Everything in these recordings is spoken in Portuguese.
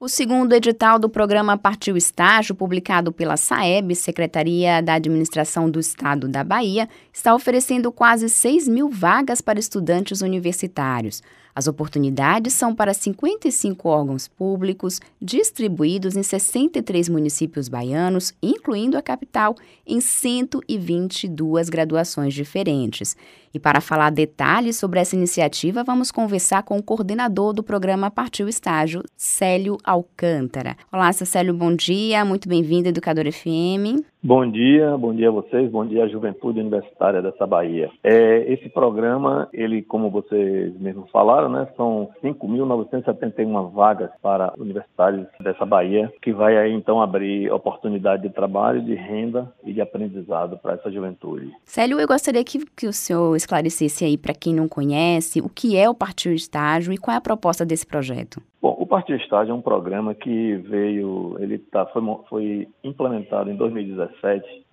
O segundo edital do programa Partiu Estágio, publicado pela SAEB, Secretaria da Administração do Estado da Bahia, está oferecendo quase 6 mil vagas para estudantes universitários. As oportunidades são para 55 órgãos públicos, distribuídos em 63 municípios baianos, incluindo a capital, em 122 graduações diferentes. E para falar detalhes sobre essa iniciativa, vamos conversar com o coordenador do programa Partiu Estágio, Célio Alcântara. Olá, Célio, bom dia, muito bem-vindo, Educador FM. Bom dia, bom dia a vocês, bom dia à juventude universitária dessa Bahia. É, esse programa, ele, como vocês mesmos falaram, né, são 5.971 vagas para universitários dessa Bahia, que vai aí então abrir oportunidade de trabalho, de renda e de aprendizado para essa juventude. Célio, eu gostaria que, que o senhor esclarecesse aí para quem não conhece o que é o Partiu Estágio e qual é a proposta desse projeto. Bom, o Partiu Estágio é um programa que veio, ele tá, foi, foi implementado em 2017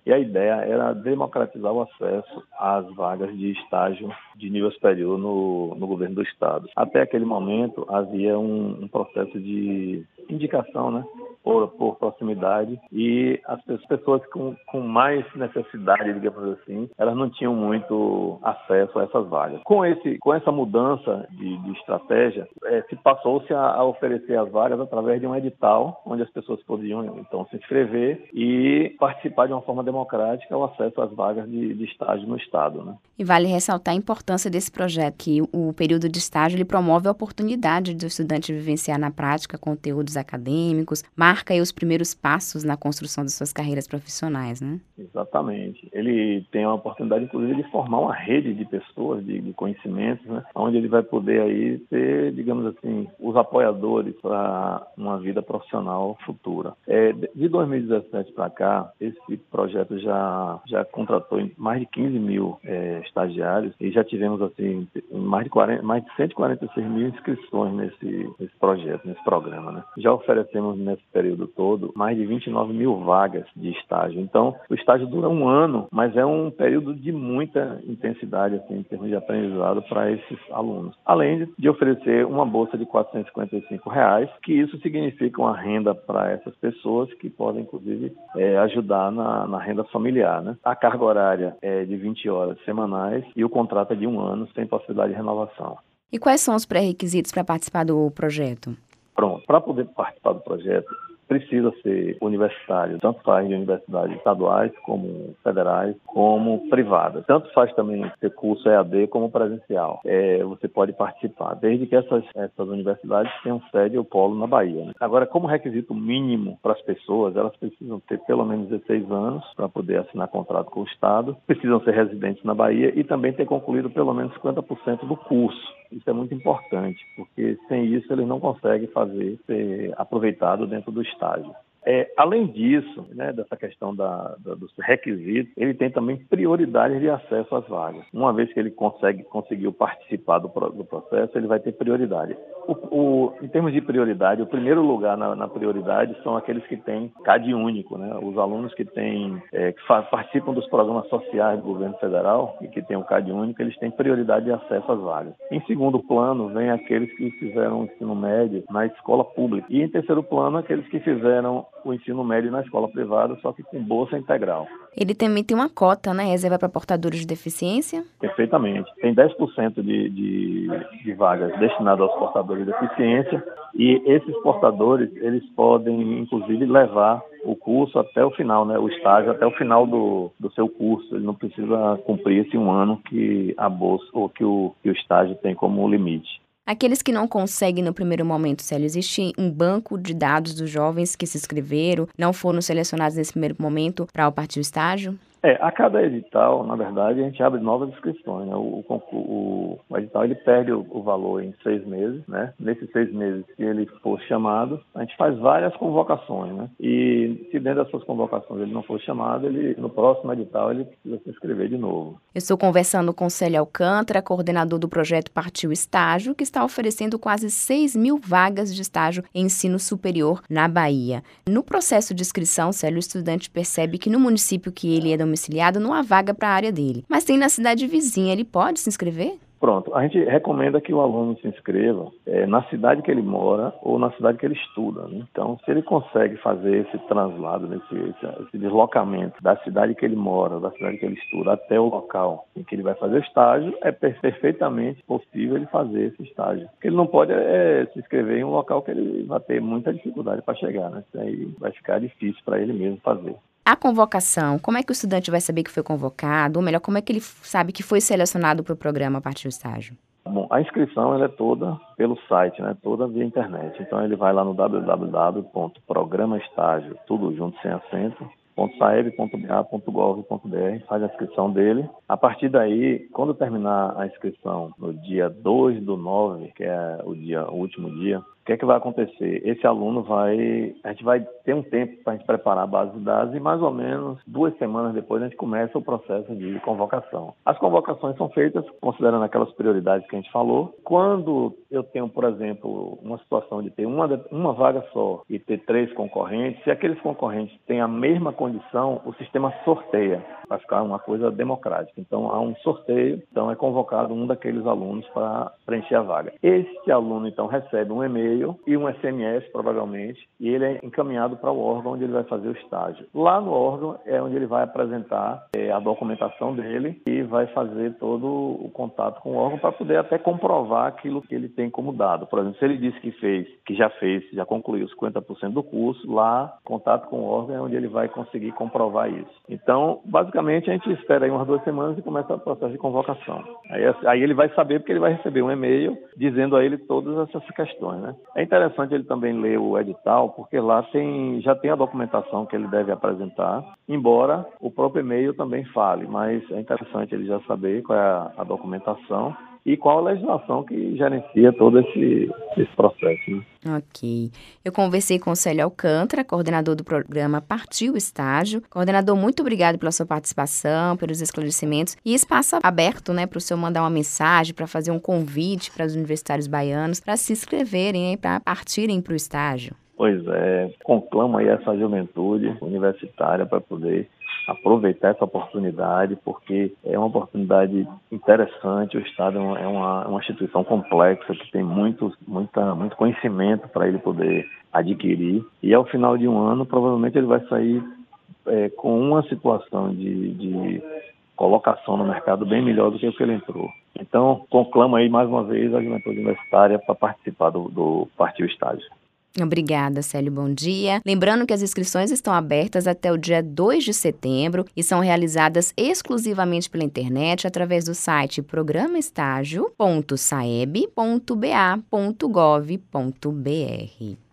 e a ideia era democratizar o acesso às vagas de estágio de nível superior no, no governo do Estado. Até aquele momento havia um, um processo de indicação, né? Por, por, proximidade e as pessoas com, com mais necessidade, digamos assim, elas não tinham muito acesso a essas vagas. Com, esse, com essa mudança de, de estratégia, é, se passou-se a, a, oferecer as vagas através de um edital, onde as pessoas podiam então se inscrever e participar de uma forma democrática ao acesso às vagas de, de estágio no Estado. Né? E vale ressaltar a importância desse projeto, que o período de estágio ele promove a oportunidade do estudante vivenciar na prática conteúdos acadêmicos, marca os primeiros passos na construção de suas carreiras profissionais, né? Exatamente. Ele tem a oportunidade, inclusive, de formar uma rede de pessoas, de, de conhecimentos, né? onde ele vai poder aí ser, digamos assim, os apoiadores para uma vida profissional futura. É, de 2017 para cá, esse projeto já, já contratou mais de 15 mil é, estagiários e já tivemos assim mais de, 40, mais de 146 mil inscrições nesse, nesse projeto, nesse programa. Né? Já oferecemos nesse período todo mais de 29 mil vagas de estágio. Então, o estágio dura um ano, mas é um período de muita intensidade assim, em termos de aprendizado para esses alunos. Além de oferecer uma bolsa de 455 reais, que isso significa uma renda para essas pessoas que podem, inclusive, é, ajudar na, na renda renda familiar. Né? A carga horária é de 20 horas semanais e o contrato é de um ano, sem possibilidade de renovação. E quais são os pré-requisitos para participar do projeto? Pronto, para poder participar do projeto, precisa ser universitário, tanto faz de universidades estaduais como federais, como privadas. Tanto faz também ser curso EAD como presencial. É, você pode participar, desde que essas, essas universidades tenham sede ou polo na Bahia. Né? Agora, como requisito mínimo para as pessoas, elas precisam ter pelo menos 16 anos para poder assinar contrato com o Estado, precisam ser residentes na Bahia e também ter concluído pelo menos 50% do curso. Isso é muito importante, porque sem isso eles não conseguem fazer ser aproveitado dentro do estágio. É, além disso, né, dessa questão da, da, dos requisitos, ele tem também prioridade de acesso às vagas. Uma vez que ele consegue conseguiu participar do, do processo, ele vai ter prioridade. O, o, em termos de prioridade, o primeiro lugar na, na, prioridade são aqueles que têm CAD único, né? Os alunos que têm é, que participam dos programas sociais do governo federal e que têm o CAD único, eles têm prioridade de acesso às vagas. Em segundo plano, vem aqueles que fizeram o ensino médio na escola pública. E em terceiro plano, aqueles que fizeram o ensino médio na escola privada, só que com bolsa integral. Ele também tem uma cota, né? Reserva para portadores de deficiência? Perfeitamente. Tem 10% de, de, de vagas destinadas aos portadores de deficiência e esses portadores, eles podem, inclusive, levar o curso até o final, né? O estágio até o final do, do seu curso. Ele não precisa cumprir esse um ano que a bolsa ou que o, que o estágio tem como limite. Aqueles que não conseguem no primeiro momento, Célio, existe um banco de dados dos jovens que se inscreveram, não foram selecionados nesse primeiro momento para o partir estágio? É, a cada edital, na verdade, a gente abre novas inscrições. Né? O, o, o, edital ele perde o, o, valor em seis meses, né? Nesses seis meses, se ele for chamado, a gente faz várias convocações, né? E se dentro dessas convocações ele não for chamado, ele no próximo edital ele precisa se inscrever de novo. Eu estou conversando com Célia Alcântara, coordenador do projeto Partiu Estágio, que está oferecendo quase 6 mil vagas de estágio em ensino superior na Bahia. No processo de inscrição, Célio, o estudante percebe que no município que ele é domiciliado não há vaga para a área dele. Mas tem na cidade vizinha, ele pode se inscrever? Pronto, a gente recomenda que o aluno se inscreva é, na cidade que ele mora ou na cidade que ele estuda. Né? Então, se ele consegue fazer esse translado, esse, esse, esse, deslocamento da cidade que ele mora, da cidade que ele estuda, até o local em que ele vai fazer o estágio, é perfeitamente possível ele fazer esse estágio. O que ele não pode é se inscrever em um local que ele vai ter muita dificuldade para chegar, né? Isso aí vai ficar difícil para ele mesmo fazer. A convocação, como é que o estudante vai saber que foi convocado? Ou melhor, como é que ele sabe que foi selecionado para o programa a partir do estágio? Bom, a inscrição ela é toda pelo site, né? Toda via internet. Então ele vai lá no www.programaestágio, tudo junto sem acento, saeb.ba.gov.br, faz a inscrição dele. A partir daí, quando terminar a inscrição no dia 2 do 9, que é o dia o último dia, que é que vai acontecer? Esse aluno vai, a gente vai ter um tempo para a gente preparar a base de dados e mais ou menos duas semanas depois a gente começa o processo de convocação. As convocações são feitas considerando aquelas prioridades que a gente falou. Quando eu tenho, por exemplo, uma situação de ter uma, uma vaga só e ter três concorrentes, se aqueles concorrentes têm a mesma condição, o sistema sorteia para ficar uma coisa democrática. Então há um sorteio, então é convocado um daqueles alunos para preencher a vaga. Este aluno então recebe um e-mail e-mail e um SMS, provavelmente, e ele é encaminhado para o órgão onde ele vai fazer o estágio. Lá no órgão é onde ele vai apresentar é, a documentação dele e vai fazer todo o contato com o órgão para poder até comprovar aquilo que ele tem como dado. Por exemplo, se ele disse que fez, que já fez, já concluiu 50% do curso, lá, contato com o órgão é onde ele vai conseguir comprovar isso. Então, basicamente, a gente espera aí umas duas semanas e começa o processo de convocação. Aí, aí ele vai saber porque ele vai receber um e-mail dizendo a ele todas essas questões, né? É interessante ele também ler o edital, porque lá tem, já tem a documentação que ele deve apresentar, embora o próprio e-mail também fale, mas é interessante ele já saber qual é a, a documentação e qual a legislação que gerencia todo esse, esse processo. Né? Ok. Eu conversei com o Célio Alcântara, coordenador do programa Partiu Estágio. Coordenador, muito obrigado pela sua participação, pelos esclarecimentos e espaço aberto né, para o senhor mandar uma mensagem, para fazer um convite para os universitários baianos para se inscreverem, para partirem para o estágio. Pois é, conclamo aí essa juventude universitária para poder aproveitar essa oportunidade, porque é uma oportunidade interessante. O Estado é uma, é uma instituição complexa que tem muito, muita, muito conhecimento para ele poder adquirir. E ao final de um ano, provavelmente ele vai sair é, com uma situação de, de colocação no mercado bem melhor do que o que ele entrou. Então, conclamo aí mais uma vez a juventude universitária para participar do, do Partiu Estágio. Obrigada, Célio. Bom dia. Lembrando que as inscrições estão abertas até o dia 2 de setembro e são realizadas exclusivamente pela internet através do site programaestágio.saeb.ba.gov.br.